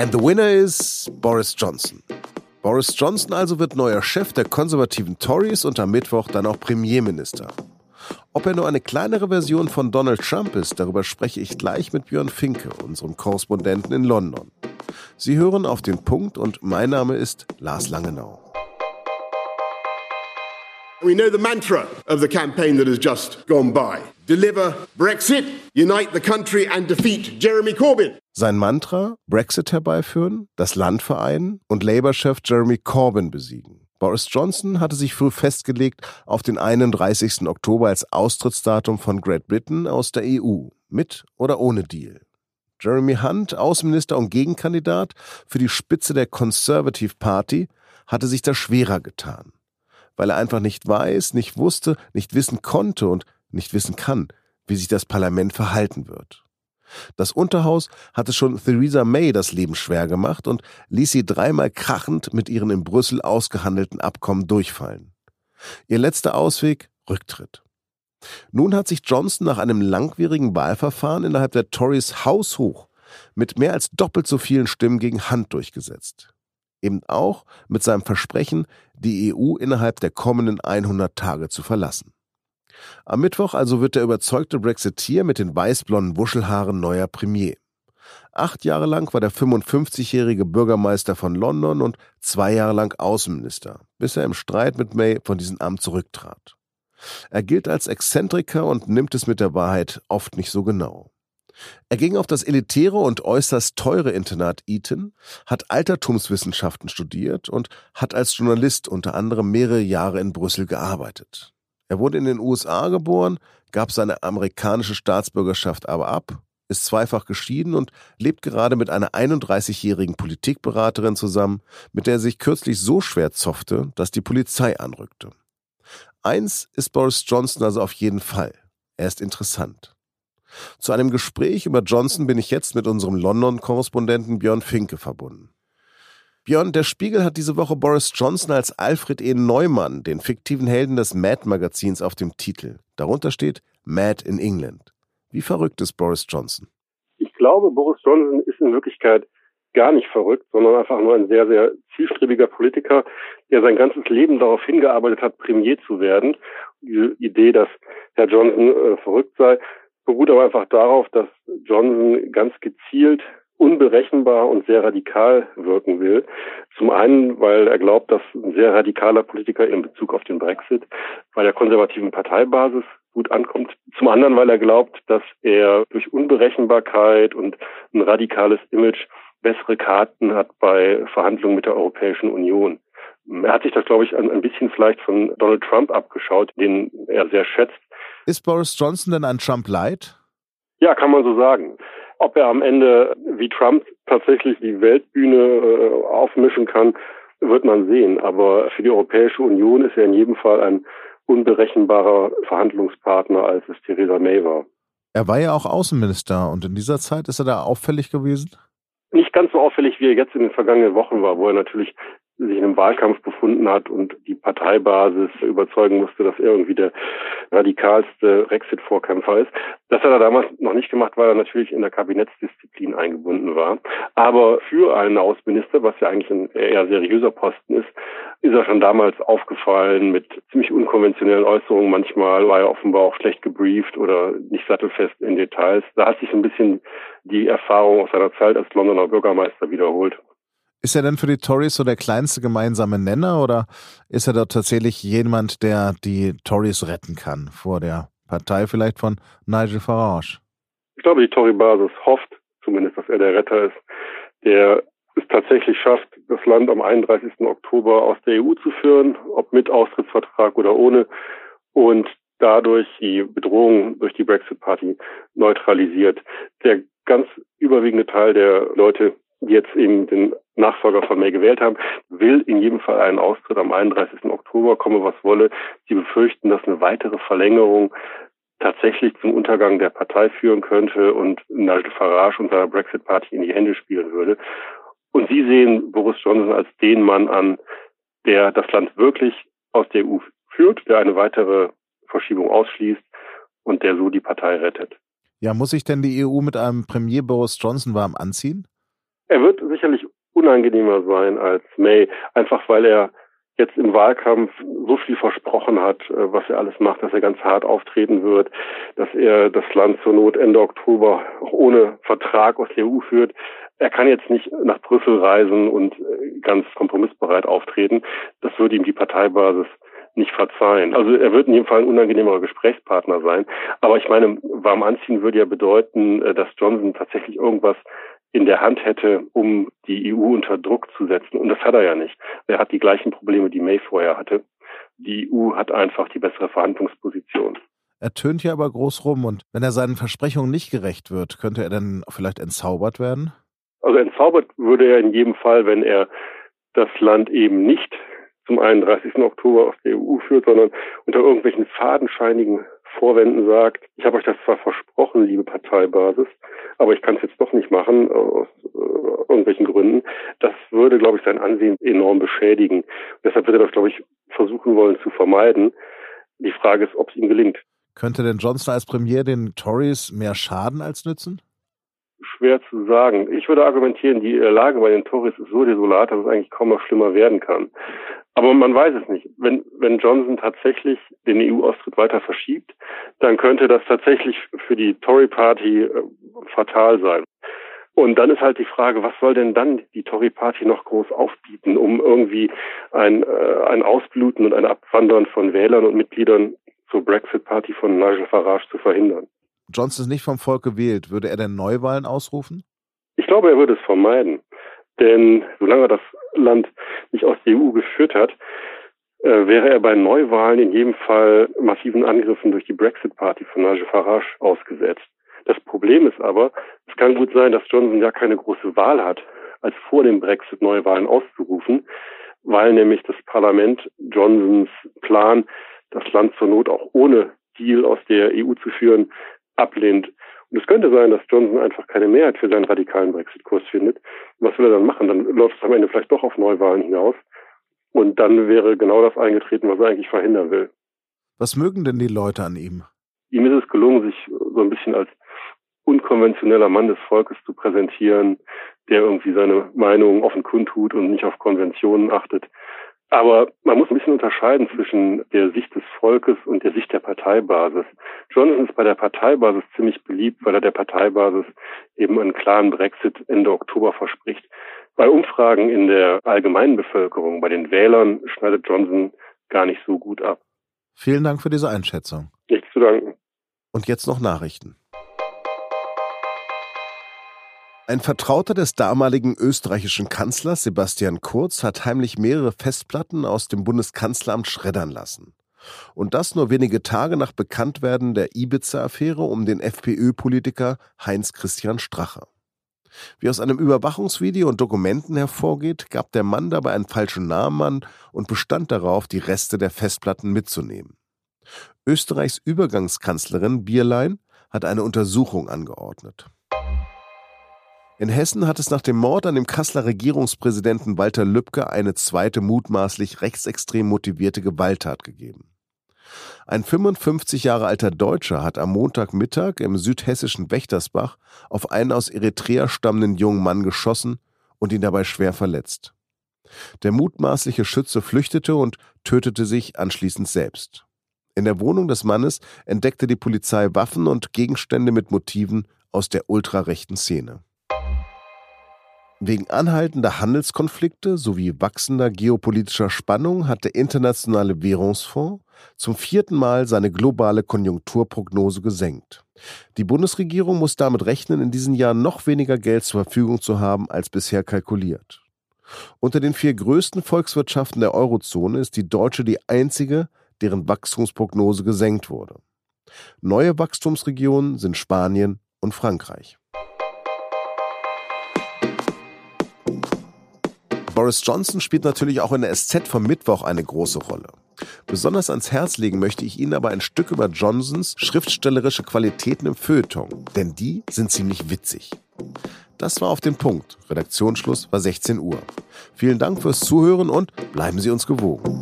And the winner is Boris Johnson. Boris Johnson also wird neuer Chef der konservativen Tories und am Mittwoch dann auch Premierminister. Ob er nur eine kleinere Version von Donald Trump ist, darüber spreche ich gleich mit Björn Finke, unserem Korrespondenten in London. Sie hören auf den Punkt und mein Name ist Lars Langenau. We know the mantra of the campaign that has just gone by. Deliver Brexit, unite the country and defeat Jeremy Corbyn. Sein Mantra, Brexit herbeiführen, das Land vereinen und Labour-Chef Jeremy Corbyn besiegen. Boris Johnson hatte sich früh festgelegt auf den 31. Oktober als Austrittsdatum von Great Britain aus der EU, mit oder ohne Deal. Jeremy Hunt, Außenminister und Gegenkandidat für die Spitze der Conservative Party, hatte sich da schwerer getan, weil er einfach nicht weiß, nicht wusste, nicht wissen konnte und nicht wissen kann, wie sich das Parlament verhalten wird. Das Unterhaus hatte schon Theresa May das Leben schwer gemacht und ließ sie dreimal krachend mit ihren in Brüssel ausgehandelten Abkommen durchfallen. Ihr letzter Ausweg Rücktritt. Nun hat sich Johnson nach einem langwierigen Wahlverfahren innerhalb der Tories haushoch mit mehr als doppelt so vielen Stimmen gegen Hand durchgesetzt. Eben auch mit seinem Versprechen, die EU innerhalb der kommenden 100 Tage zu verlassen. Am Mittwoch also wird der überzeugte Brexiteer mit den weißblonden Wuschelhaaren neuer Premier. Acht Jahre lang war der 55-jährige Bürgermeister von London und zwei Jahre lang Außenminister, bis er im Streit mit May von diesem Amt zurücktrat. Er gilt als Exzentriker und nimmt es mit der Wahrheit oft nicht so genau. Er ging auf das elitäre und äußerst teure Internat Eton, hat Altertumswissenschaften studiert und hat als Journalist unter anderem mehrere Jahre in Brüssel gearbeitet. Er wurde in den USA geboren, gab seine amerikanische Staatsbürgerschaft aber ab, ist zweifach geschieden und lebt gerade mit einer 31-jährigen Politikberaterin zusammen, mit der er sich kürzlich so schwer zoffte, dass die Polizei anrückte. Eins ist Boris Johnson also auf jeden Fall. Er ist interessant. Zu einem Gespräch über Johnson bin ich jetzt mit unserem London-Korrespondenten Björn Finke verbunden. Björn, der Spiegel hat diese Woche Boris Johnson als Alfred E. Neumann, den fiktiven Helden des Mad-Magazins, auf dem Titel. Darunter steht Mad in England. Wie verrückt ist Boris Johnson? Ich glaube, Boris Johnson ist in Wirklichkeit gar nicht verrückt, sondern einfach nur ein sehr, sehr zielstrebiger Politiker, der sein ganzes Leben darauf hingearbeitet hat, Premier zu werden. Die Idee, dass Herr Johnson äh, verrückt sei, beruht aber einfach darauf, dass Johnson ganz gezielt unberechenbar und sehr radikal wirken will. Zum einen, weil er glaubt, dass ein sehr radikaler Politiker in Bezug auf den Brexit bei der konservativen Parteibasis gut ankommt. Zum anderen, weil er glaubt, dass er durch Unberechenbarkeit und ein radikales Image bessere Karten hat bei Verhandlungen mit der Europäischen Union. Er hat sich das, glaube ich, ein, bisschen vielleicht von Donald Trump abgeschaut, den er sehr schätzt. Ist Boris Johnson denn ein Trump-Light? Ja, kann man so sagen. Ob er am Ende wie Trump tatsächlich die Weltbühne äh, aufmischen kann, wird man sehen. Aber für die Europäische Union ist er in jedem Fall ein unberechenbarer Verhandlungspartner, als es Theresa May war. Er war ja auch Außenminister und in dieser Zeit ist er da auffällig gewesen? Nicht ganz so auffällig, wie er jetzt in den vergangenen Wochen war, wo er natürlich sich in einem Wahlkampf befunden hat und die Parteibasis überzeugen musste, dass er irgendwie der radikalste Brexit-Vorkämpfer ist. Das hat er damals noch nicht gemacht, weil er natürlich in der Kabinettsdisziplin eingebunden war. Aber für einen Außenminister, was ja eigentlich ein eher seriöser Posten ist, ist er schon damals aufgefallen mit ziemlich unkonventionellen Äußerungen. Manchmal war er offenbar auch schlecht gebrieft oder nicht sattelfest in Details. Da hat sich ein bisschen die Erfahrung aus seiner Zeit als Londoner Bürgermeister wiederholt. Ist er denn für die Tories so der kleinste gemeinsame Nenner oder ist er dort tatsächlich jemand, der die Tories retten kann vor der Partei vielleicht von Nigel Farage? Ich glaube, die Tory-Basis hofft zumindest, dass er der Retter ist, der es tatsächlich schafft, das Land am 31. Oktober aus der EU zu führen, ob mit Austrittsvertrag oder ohne, und dadurch die Bedrohung durch die Brexit-Party neutralisiert. Der ganz überwiegende Teil der Leute, die jetzt eben den Nachfolger von May gewählt haben, will in jedem Fall einen Austritt am 31. Oktober, komme was wolle. Sie befürchten, dass eine weitere Verlängerung tatsächlich zum Untergang der Partei führen könnte und Nigel Farage und seiner Brexit-Party in die Hände spielen würde. Und Sie sehen Boris Johnson als den Mann an, der das Land wirklich aus der EU führt, der eine weitere Verschiebung ausschließt und der so die Partei rettet. Ja, muss sich denn die EU mit einem Premier Boris Johnson warm anziehen? Er wird sich sicherlich unangenehmer sein als May, einfach weil er jetzt im Wahlkampf so viel versprochen hat, äh, was er alles macht, dass er ganz hart auftreten wird, dass er das Land zur Not Ende Oktober auch ohne Vertrag aus der EU führt. Er kann jetzt nicht nach Brüssel reisen und äh, ganz kompromissbereit auftreten. Das würde ihm die Parteibasis nicht verzeihen. Also er wird in jedem Fall ein unangenehmerer Gesprächspartner sein. Aber ich meine, warm anziehen würde ja bedeuten, äh, dass Johnson tatsächlich irgendwas in der Hand hätte, um die EU unter Druck zu setzen. Und das hat er ja nicht. Er hat die gleichen Probleme, die May vorher hatte. Die EU hat einfach die bessere Verhandlungsposition. Er tönt ja aber groß rum und wenn er seinen Versprechungen nicht gerecht wird, könnte er dann vielleicht entzaubert werden? Also entzaubert würde er in jedem Fall, wenn er das Land eben nicht zum 31. Oktober aus der EU führt, sondern unter irgendwelchen fadenscheinigen Vorwänden sagt, ich habe euch das zwar versprochen, liebe Parteibasis, aber ich kann es jetzt doch nicht machen, aus äh, irgendwelchen Gründen. Das würde, glaube ich, sein Ansehen enorm beschädigen. deshalb wird er das, glaube ich, versuchen wollen zu vermeiden. Die Frage ist, ob es ihm gelingt. Könnte denn Johnson als Premier den Tories mehr schaden als nützen? Schwer zu sagen. Ich würde argumentieren, die Lage bei den Tories ist so desolat, dass es eigentlich kaum noch schlimmer werden kann. Aber man weiß es nicht. Wenn, wenn Johnson tatsächlich den EU-Austritt weiter verschiebt, dann könnte das tatsächlich für die Tory-Party äh, fatal sein. Und dann ist halt die Frage, was soll denn dann die Tory-Party noch groß aufbieten, um irgendwie ein, äh, ein Ausbluten und ein Abwandern von Wählern und Mitgliedern zur Brexit-Party von Nigel Farage zu verhindern? Johnson ist nicht vom Volk gewählt. Würde er denn Neuwahlen ausrufen? Ich glaube, er würde es vermeiden. Denn solange er das Land nicht aus der EU geführt hat, äh, wäre er bei Neuwahlen in jedem Fall massiven Angriffen durch die Brexit-Party von Nigel Farage ausgesetzt. Das Problem ist aber, es kann gut sein, dass Johnson ja keine große Wahl hat, als vor dem Brexit Neuwahlen auszurufen, weil nämlich das Parlament Johnsons Plan, das Land zur Not auch ohne Deal aus der EU zu führen, ablehnt. Und es könnte sein, dass Johnson einfach keine Mehrheit für seinen radikalen Brexit-Kurs findet. Was will er dann machen? Dann läuft es am Ende vielleicht doch auf Neuwahlen hinaus. Und dann wäre genau das eingetreten, was er eigentlich verhindern will. Was mögen denn die Leute an ihm? Ihm ist es gelungen, sich so ein bisschen als unkonventioneller Mann des Volkes zu präsentieren, der irgendwie seine Meinung offen kundtut und nicht auf Konventionen achtet. Aber man muss ein bisschen unterscheiden zwischen der Sicht des Volkes und der Sicht der Parteibasis. Johnson ist bei der Parteibasis ziemlich beliebt, weil er der Parteibasis eben einen klaren Brexit Ende Oktober verspricht. Bei Umfragen in der allgemeinen Bevölkerung, bei den Wählern, schneidet Johnson gar nicht so gut ab. Vielen Dank für diese Einschätzung. Nichts zu danken. Und jetzt noch Nachrichten. Ein Vertrauter des damaligen österreichischen Kanzlers Sebastian Kurz hat heimlich mehrere Festplatten aus dem Bundeskanzleramt schreddern lassen. Und das nur wenige Tage nach Bekanntwerden der Ibiza-Affäre um den FPÖ-Politiker Heinz-Christian Strache. Wie aus einem Überwachungsvideo und Dokumenten hervorgeht, gab der Mann dabei einen falschen Namen an und bestand darauf, die Reste der Festplatten mitzunehmen. Österreichs Übergangskanzlerin Bierlein hat eine Untersuchung angeordnet. In Hessen hat es nach dem Mord an dem Kasseler Regierungspräsidenten Walter Lübcke eine zweite mutmaßlich rechtsextrem motivierte Gewalttat gegeben. Ein 55 Jahre alter Deutscher hat am Montagmittag im südhessischen Wächtersbach auf einen aus Eritrea stammenden jungen Mann geschossen und ihn dabei schwer verletzt. Der mutmaßliche Schütze flüchtete und tötete sich anschließend selbst. In der Wohnung des Mannes entdeckte die Polizei Waffen und Gegenstände mit Motiven aus der ultrarechten Szene. Wegen anhaltender Handelskonflikte sowie wachsender geopolitischer Spannung hat der Internationale Währungsfonds zum vierten Mal seine globale Konjunkturprognose gesenkt. Die Bundesregierung muss damit rechnen, in diesen Jahren noch weniger Geld zur Verfügung zu haben als bisher kalkuliert. Unter den vier größten Volkswirtschaften der Eurozone ist die deutsche die einzige, deren Wachstumsprognose gesenkt wurde. Neue Wachstumsregionen sind Spanien und Frankreich. Boris Johnson spielt natürlich auch in der SZ vom Mittwoch eine große Rolle. Besonders ans Herz legen möchte ich Ihnen aber ein Stück über Johnsons schriftstellerische Qualitäten im Feuilleton, denn die sind ziemlich witzig. Das war auf den Punkt. Redaktionsschluss war 16 Uhr. Vielen Dank fürs Zuhören und bleiben Sie uns gewogen.